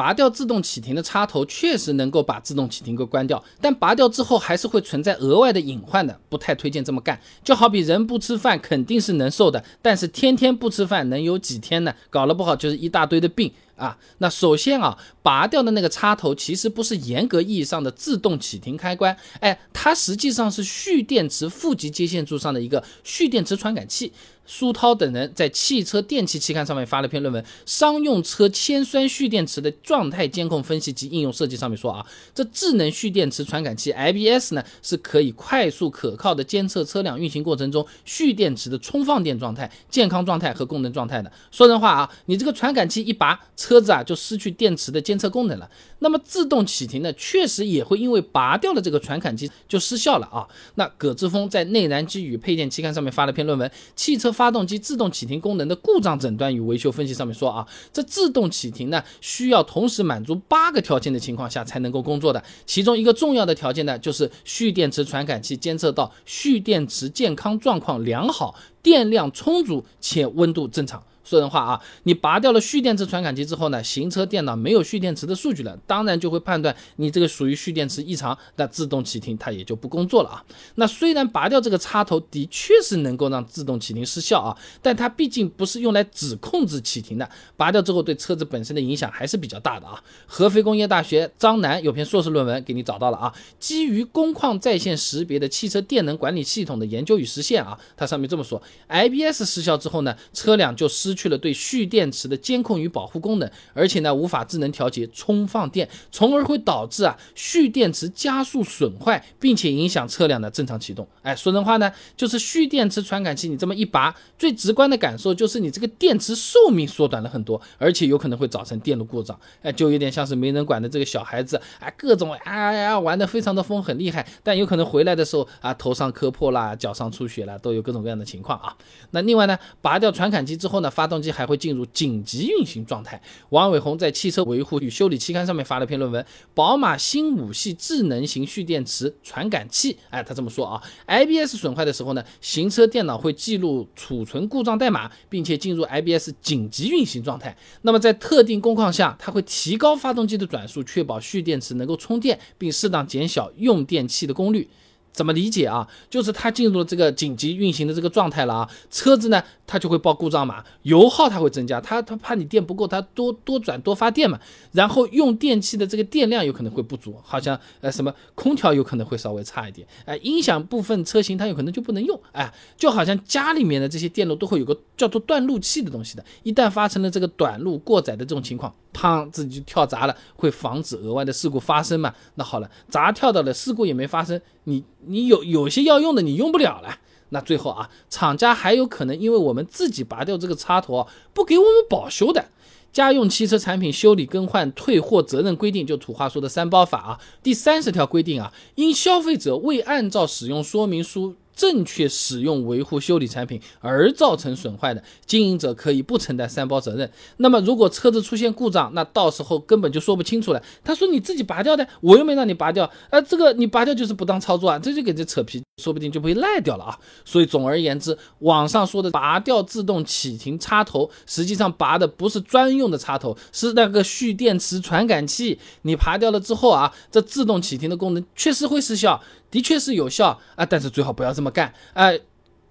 拔掉自动启停的插头确实能够把自动启停给关掉，但拔掉之后还是会存在额外的隐患的，不太推荐这么干。就好比人不吃饭肯定是能瘦的，但是天天不吃饭能有几天呢？搞了不好就是一大堆的病。啊，那首先啊，拔掉的那个插头其实不是严格意义上的自动启停开关，哎，它实际上是蓄电池负极接线柱上的一个蓄电池传感器。苏涛等人在《汽车电器》期刊上面发了篇论文，《商用车铅酸蓄电池的状态监控分析及应用设计》上面说啊，这智能蓄电池传感器 IBS 呢，是可以快速可靠的监测车辆运行过程中蓄电池的充放电状态、健康状态和功能状态的。说人话啊，你这个传感器一拔，车车子啊就失去电池的监测功能了。那么自动启停呢，确实也会因为拔掉了这个传感器就失效了啊。那葛志峰在《内燃机与配件》期刊上面发了篇论文，《汽车发动机自动启停功能的故障诊断与维修分析》上面说啊，这自动启停呢，需要同时满足八个条件的情况下才能够工作的。其中一个重要的条件呢，就是蓄电池传感器监测到蓄电池健康状况良好、电量充足且温度正常。说人话啊，你拔掉了蓄电池传感器之后呢，行车电脑没有蓄电池的数据了，当然就会判断你这个属于蓄电池异常，那自动启停它也就不工作了啊。那虽然拔掉这个插头的确是能够让自动启停失效啊，但它毕竟不是用来只控制启停的，拔掉之后对车子本身的影响还是比较大的啊。合肥工业大学张楠有篇硕士论文给你找到了啊，基于工况在线识别的汽车电能管理系统的研究与实现啊，它上面这么说，IBS 失效之后呢，车辆就失。去去了对蓄电池的监控与保护功能，而且呢无法智能调节充放电，从而会导致啊蓄电池加速损坏，并且影响车辆的正常启动。哎，说人话呢，就是蓄电池传感器你这么一拔，最直观的感受就是你这个电池寿命缩短了很多，而且有可能会造成电路故障。哎，就有点像是没人管的这个小孩子，哎，各种哎呀玩的非常的疯，很厉害，但有可能回来的时候啊头上磕破啦，脚上出血啦，都有各种各样的情况啊。那另外呢，拔掉传感器之后呢，发发动机还会进入紧急运行状态。王伟宏在《汽车维护与修理期刊》上面发了篇论文，《宝马新五系智能型蓄电池传感器》。哎，他这么说啊，IBS 损坏的时候呢，行车电脑会记录储存故障代码，并且进入 IBS 紧急运行状态。那么在特定工况下，它会提高发动机的转速，确保蓄电池能够充电，并适当减小用电器的功率。怎么理解啊？就是它进入了这个紧急运行的这个状态了啊，车子呢它就会报故障码，油耗它会增加，它它怕你电不够，它多多转多发电嘛，然后用电器的这个电量有可能会不足，好像呃什么空调有可能会稍微差一点，哎，音响部分车型它有可能就不能用，哎，就好像家里面的这些电路都会有个叫做断路器的东西的，一旦发生了这个短路过载的这种情况，砰自己就跳闸了，会防止额外的事故发生嘛？那好了，闸跳到了，事故也没发生，你。你有有些要用的你用不了了，那最后啊，厂家还有可能因为我们自己拔掉这个插头，不给我们保修的。家用汽车产品修理更换退货责任规定，就土话说的三包法啊，第三十条规定啊，因消费者未按照使用说明书。正确使用维护修理产品而造成损坏的，经营者可以不承担三包责任。那么如果车子出现故障，那到时候根本就说不清楚了。他说你自己拔掉的，我又没让你拔掉，啊，这个你拔掉就是不当操作啊，这就给这扯皮，说不定就被赖掉了啊。所以总而言之，网上说的拔掉自动启停插头，实际上拔的不是专用的插头，是那个蓄电池传感器。你拔掉了之后啊，这自动启停的功能确实会失效。的确是有效啊，但是最好不要这么干。哎，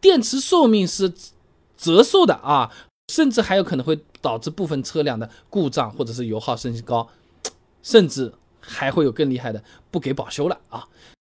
电池寿命是折寿的啊，甚至还有可能会导致部分车辆的故障或者是油耗升高，甚至还会有更厉害的不给保修了啊。